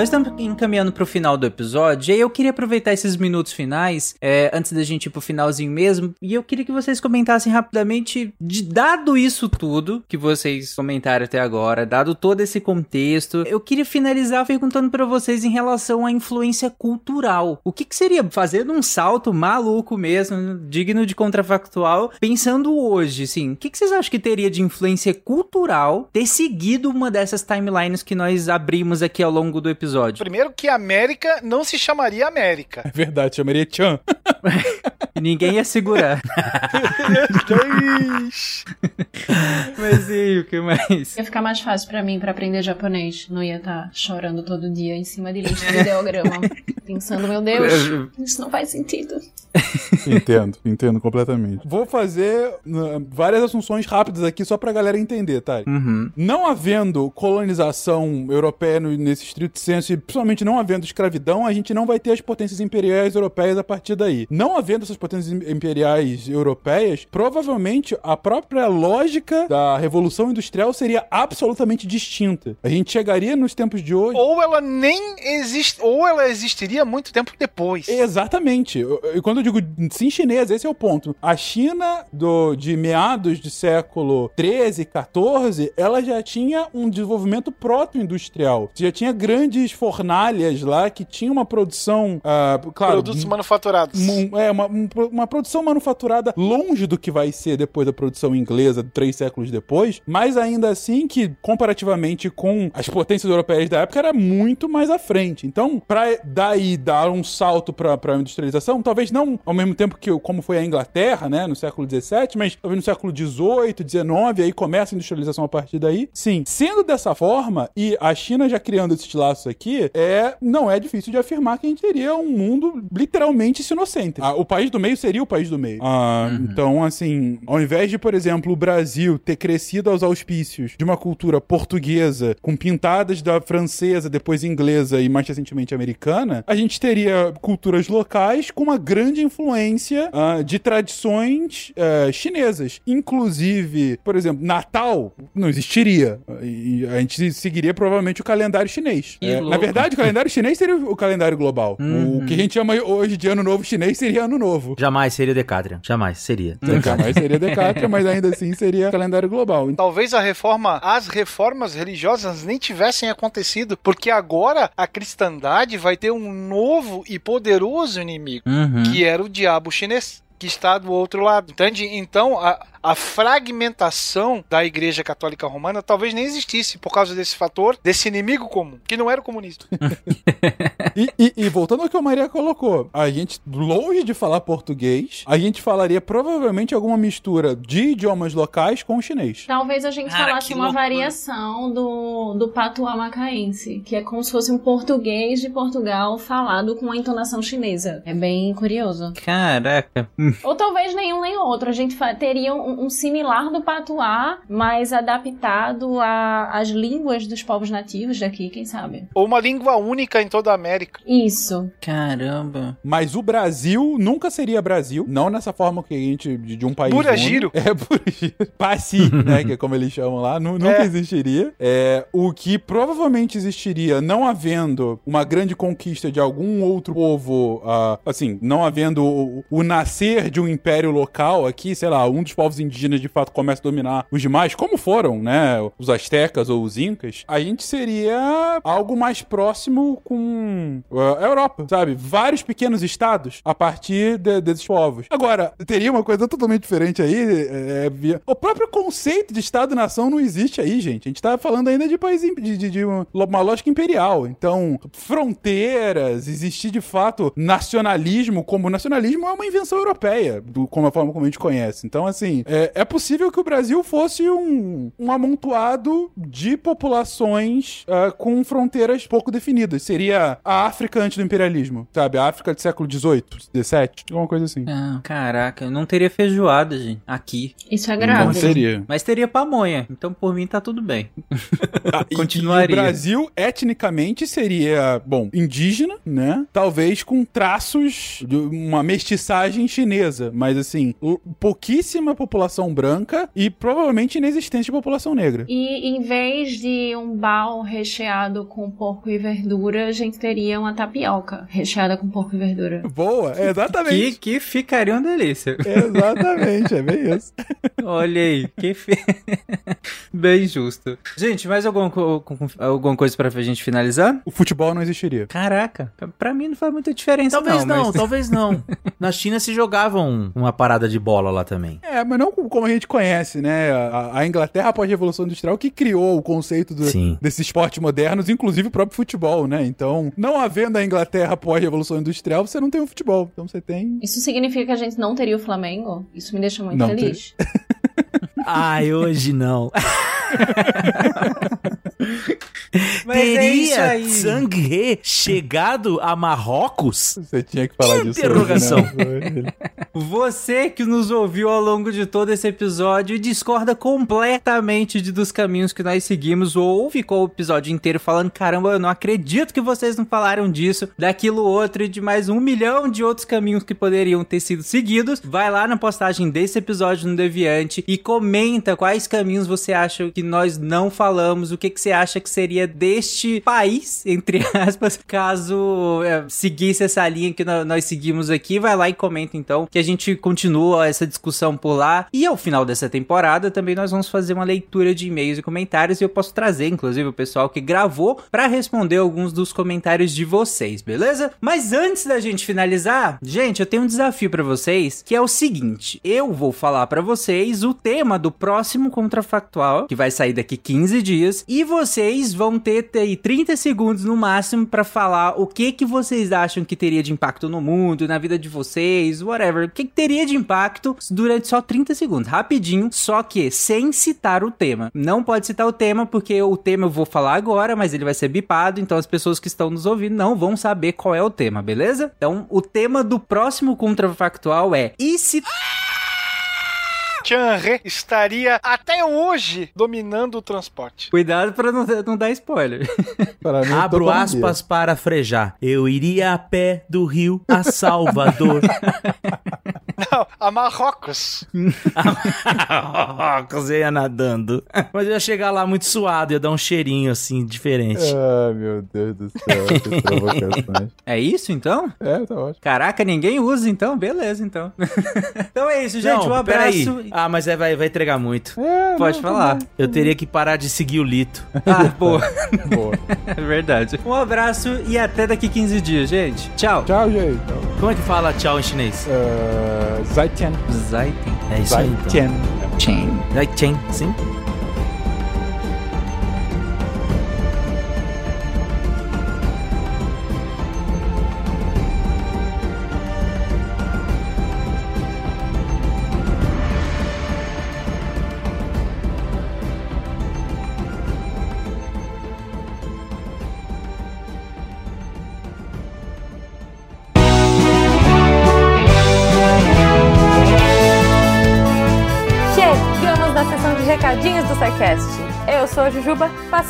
Nós estamos encaminhando pro final do episódio, e eu queria aproveitar esses minutos finais, é, antes da gente ir pro finalzinho mesmo, e eu queria que vocês comentassem rapidamente, de, dado isso tudo que vocês comentaram até agora, dado todo esse contexto, eu queria finalizar perguntando pra vocês em relação à influência cultural. O que, que seria, fazendo um salto maluco mesmo, digno de contrafactual, pensando hoje, assim, o que, que vocês acham que teria de influência cultural ter seguido uma dessas timelines que nós abrimos aqui ao longo do episódio? Primeiro que a América não se chamaria América. É verdade, chamaria Chan. Ninguém ia segurar. Mas e o que mais? Ia ficar mais fácil pra mim pra aprender japonês. Não ia estar chorando todo dia em cima de lista de ideograma. Pensando, meu Deus, isso não faz sentido. Entendo, entendo completamente. Vou fazer uh, várias assunções rápidas aqui só pra galera entender, tá? Uhum. Não havendo colonização europeia nesse estrito e principalmente não havendo escravidão, a gente não vai ter as potências imperiais europeias a partir daí. Não havendo essas potências im- imperiais europeias, provavelmente a própria lógica da Revolução Industrial seria absolutamente distinta. A gente chegaria nos tempos de hoje. Ou ela nem existe, ou ela existiria muito tempo depois. Exatamente. Eu- quando eu digo sim chinesa, esse é o ponto. A China do, de meados do século 13, 14, ela já tinha um desenvolvimento proto-industrial. Já tinha grandes fornalhas lá que tinham uma produção, ah, claro, Produtos manufaturados. é, uma, um- uma produção manufaturada longe do que vai ser depois da produção inglesa, três séculos depois, mas ainda assim que, comparativamente com as potências europeias da época, era muito mais à frente. Então, pra daí dar um salto pra, pra industrialização, talvez não ao mesmo tempo que como foi a Inglaterra, né, no século XVII, mas talvez no século XVIII, XIX, aí começa a industrialização a partir daí. Sim, sendo dessa forma, e a China já criando esses laços aqui, é, não é difícil de afirmar que a gente teria um mundo literalmente sinocêntrico. Ah, o país do meio seria o país do meio. Ah, Então, assim, ao invés de, por exemplo, o Brasil ter crescido aos auspícios de uma cultura portuguesa, com pintadas da francesa, depois inglesa e mais recentemente americana, a gente teria culturas locais com uma grande influência ah, de tradições ah, chinesas. Inclusive, por exemplo, Natal não existiria. E a gente seguiria provavelmente o calendário chinês. Que É, na louco. verdade, o calendário chinês seria o calendário global. O que a gente chama hoje de ano novo chinês seria ano novo. Jamais seria Decatrian. Jamais seria. Jamais seria Decátria, mas ainda assim seria calendário global. Talvez a reforma, as reformas religiosas nem tivessem acontecido, porque agora a cristandade vai ter um novo e poderoso inimigo, Uhum. que era o diabo chinês. Que está do outro lado. Entende? Então, a, a fragmentação da Igreja Católica Romana talvez nem existisse por causa desse fator, desse inimigo comum, que não era o comunismo. E, e- e voltando ao que a Maria colocou, a gente, longe de falar português, a gente falaria provavelmente alguma mistura de idiomas locais com o chinês. Talvez a gente Cara, falasse uma loucura. variação do, do patuá macaense, que é como se fosse um português de Portugal falado com a entonação chinesa. É bem curioso. Caraca. Ou talvez nenhum nem outro. A gente teria um, um similar do patuá, mas adaptado a- às línguas dos povos nativos daqui, quem sabe? Ou uma língua única em toda a América. Isso. Caramba. Mas o Brasil nunca seria Brasil, não nessa forma que a gente, de, de um país. Buragiro. único. É, Buragiro. Passi, né, que é como eles chamam lá, nu- nunca É. existiria. É, o que provavelmente existiria, não havendo uma grande conquista de algum outro povo, ah, assim, não havendo o, o nascer de um império local aqui, sei lá, um dos povos indígenas de fato começa a dominar os demais, como foram, né, os astecas ou os incas, a gente seria algo mais próximo com ah, a Europa, sabe? Vários pequenos estados a partir de- desses povos. Agora, teria uma coisa totalmente diferente aí. é, via- O próprio conceito de Estado-nação não existe aí, gente. A gente tá falando ainda de país de, de- de uma, uma lógica imperial. Então, fronteiras, existir de fato nacionalismo, como nacionalismo é uma invenção europeia, do, como a forma como a gente conhece. Então, assim, é, é possível que o Brasil fosse um, um amontoado de populações ah, com fronteiras pouco definidas. Seria a África antes do imperialismo, sabe? A África do século XVIII, XVII, alguma coisa assim. Ah, caraca, não teria feijoada, gente, aqui. Isso é Não grave. seria. Mas teria pamonha, então por mim tá tudo bem. Ah, Continuaria. E o Brasil, etnicamente, seria, bom, indígena, né? Talvez com traços de uma mestiçagem chinesa, mas assim, pouquíssima população branca e provavelmente inexistente de população negra. E em vez de um bal recheado com porco e verdura, a gente teria uma tapioca recheada com porco e verdura. Boa, é Que, exatamente. que ficaria uma delícia. Exatamente, é bem isso. Olha aí, que fi... Bem justo. Gente, mais alguma, co- alguma coisa pra gente finalizar? O futebol não existiria. Caraca, pra- mim não faz muita diferença Talvez não, mas- talvez não. Na China se jogavam uma parada de bola lá também. É, mas não não como a gente conhece, né? A, a Inglaterra após a Revolução Industrial que criou o conceito do, desses esportes modernos, inclusive o próprio futebol, né? Então, não havendo a Inglaterra após a Revolução Industrial, você não tem o futebol. Então você tem. Isso significa que a gente não teria o Flamengo? Isso me deixa muito Não feliz. Ai, hoje não. Mas é Teria. Sangre chegado a Marrocos? Você tinha que falar disso. Interrogação. né? Você que nos ouviu ao longo de todo esse episódio e discorda completamente de, dos caminhos que nós seguimos, ou ficou o episódio inteiro falando: caramba, eu não acredito que vocês não falaram disso, daquilo outro e de mais um milhão de outros caminhos que poderiam ter sido seguidos, vai lá na postagem desse episódio no Deviante e comenta quais caminhos você acha que nós não falamos, o que, que você acha que seria deste país, entre aspas, caso é, seguisse essa linha que nós seguimos aqui. Vai lá e comenta então, que a gente continua essa discussão por lá. E ao final dessa temporada também nós vamos fazer uma leitura de e-mails e comentários e eu posso trazer, inclusive, o pessoal que gravou pra responder alguns dos comentários de vocês, beleza? Mas antes da gente finalizar, gente, eu tenho um desafio pra vocês, que é o seguinte: eu vou falar pra vocês o tema do próximo contrafactual, que vai sair daqui 15 dias, e vocês vão ter aí 30 segundos no máximo pra falar o que que vocês acham que teria de impacto no mundo, na vida de vocês, whatever. O que, que teria de impacto durante só 30 segundos, rapidinho, só que sem citar o tema. Não pode citar o tema, porque o tema eu vou falar agora, mas ele vai ser bipado, então as pessoas que estão nos ouvindo não vão saber qual é o tema, beleza? Então, o tema do próximo contrafactual é: e se Tianre estaria até hoje dominando o transporte. Cuidado pra não, não dar spoiler. Para mim, Abro aspas para frejar. Eu iria a pé do Rio a Salvador. Não, a Marrocos. Cozinha nadando. Mas eu ia chegar lá muito suado, ia dar um cheirinho assim, diferente. Ai, meu Deus do céu, que provocações. é isso então? É, tá ótimo. Caraca, ninguém usa então? Beleza, então. então é isso, gente. um peraí. abraço. Ah, mas é, vai, vai entregar muito. É, Pode falar. Eu teria que parar de seguir o Lito. Ah, boa. Boa. É verdade. Um abraço e até daqui 15 dias, gente. Tchau. Tchau, gente. Como é que fala tchau em chinês? Uh, Zaitian. Zaiten. É isso aí. Então. Zaitian. Sim?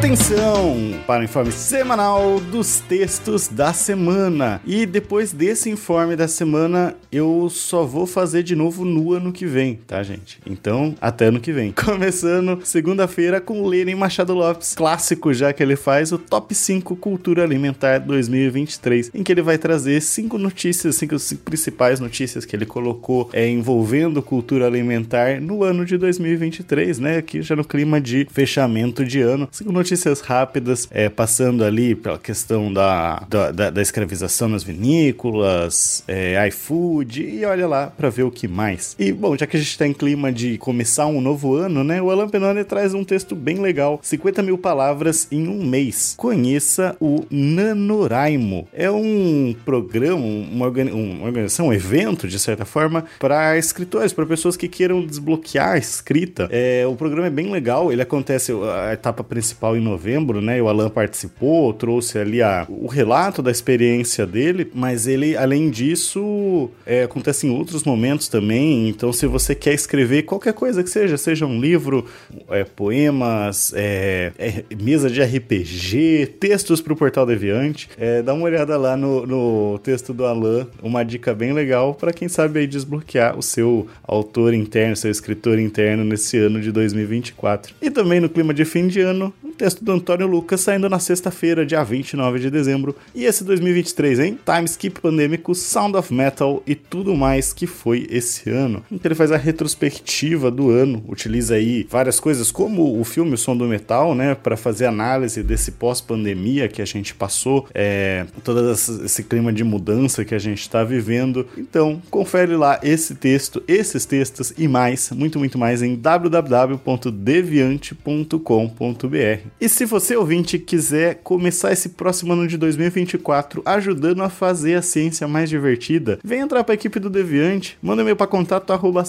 Atenção para o informe semanal dos textos da semana. E depois desse informe da semana, eu só vou fazer de novo no ano que vem, tá, gente? Então, até ano que vem. Começando segunda-feira com o Lenin Machado Lopes, clássico já que ele faz o Top 5 Cultura Alimentar 2023, em que ele vai trazer cinco notícias, cinco, cinco principais notícias que ele colocou é, envolvendo cultura alimentar no ano de 2023, né? Aqui já no clima de fechamento de ano. Cinco notícias rápidas, é, passando ali pela questão da, da, da- da escravização nas vinícolas, é, iFood, e olha lá pra ver o que mais. E, bom, já que a gente tá em clima de começar um novo ano, né? O Alan Penone traz um texto bem legal, 50 mil palavras em um mês. Conheça o NaNoWriMo. É um programa, uma, organi- uma organização, um evento, de certa forma, para escritores, para pessoas que queiram desbloquear a escrita. É, o programa é bem legal, ele acontece, a etapa principal em novembro, né? E o Alan participou, trouxe ali a, o relato da experiência dele, mas ele, além disso, é, acontece em outros momentos também. Então, se você quer escrever qualquer coisa que seja, seja um livro, é, poemas, é, é mesa de RPG, textos para o Portal Deviante, é, dá uma olhada lá no, no texto do Alan, uma dica bem legal para quem sabe aí desbloquear o seu autor interno, seu escritor interno nesse ano de 2024. E também no clima de fim de ano, um texto do Antônio Lucas saindo na sexta-feira, dia 29 de dezembro. E esse 2023, hein? Timeskip pandêmico, Sound of Metal e tudo mais que foi esse ano. Então ele faz a retrospectiva do ano, utiliza aí várias coisas como o filme O Som do Metal, né, para fazer análise desse pós-pandemia que a gente passou, é, todo esse clima de mudança que a gente está vivendo. Então, confere lá esse texto, esses textos e mais, muito, muito mais em www.deviante.com.br. E se você ouvinte quiser começar esse próximo ano de 2024 ajudando a fazer a ciência mais divertida, vem entrar para a equipe do Deviante, manda e-mail para contato arroba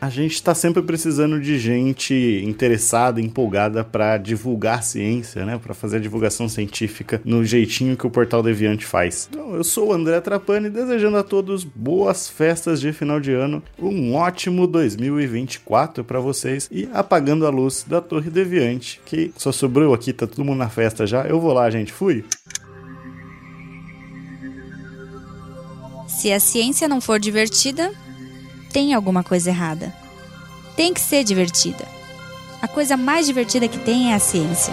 A gente está sempre precisando de gente interessada, empolgada para divulgar ciência, né, para fazer a divulgação científica no jeitinho que o Portal Deviante faz. Então, eu sou o André Trapani, desejando a todos boas festas de final de ano, um ótimo 2024 para vocês e apagando a luz da Torre Deviante, que só sobrou aqui, tá todo mundo na festa já. Eu vou lá, gente. Fui. Se a ciência não for divertida, tem alguma coisa errada. Tem que ser divertida. A coisa mais divertida que tem é a ciência.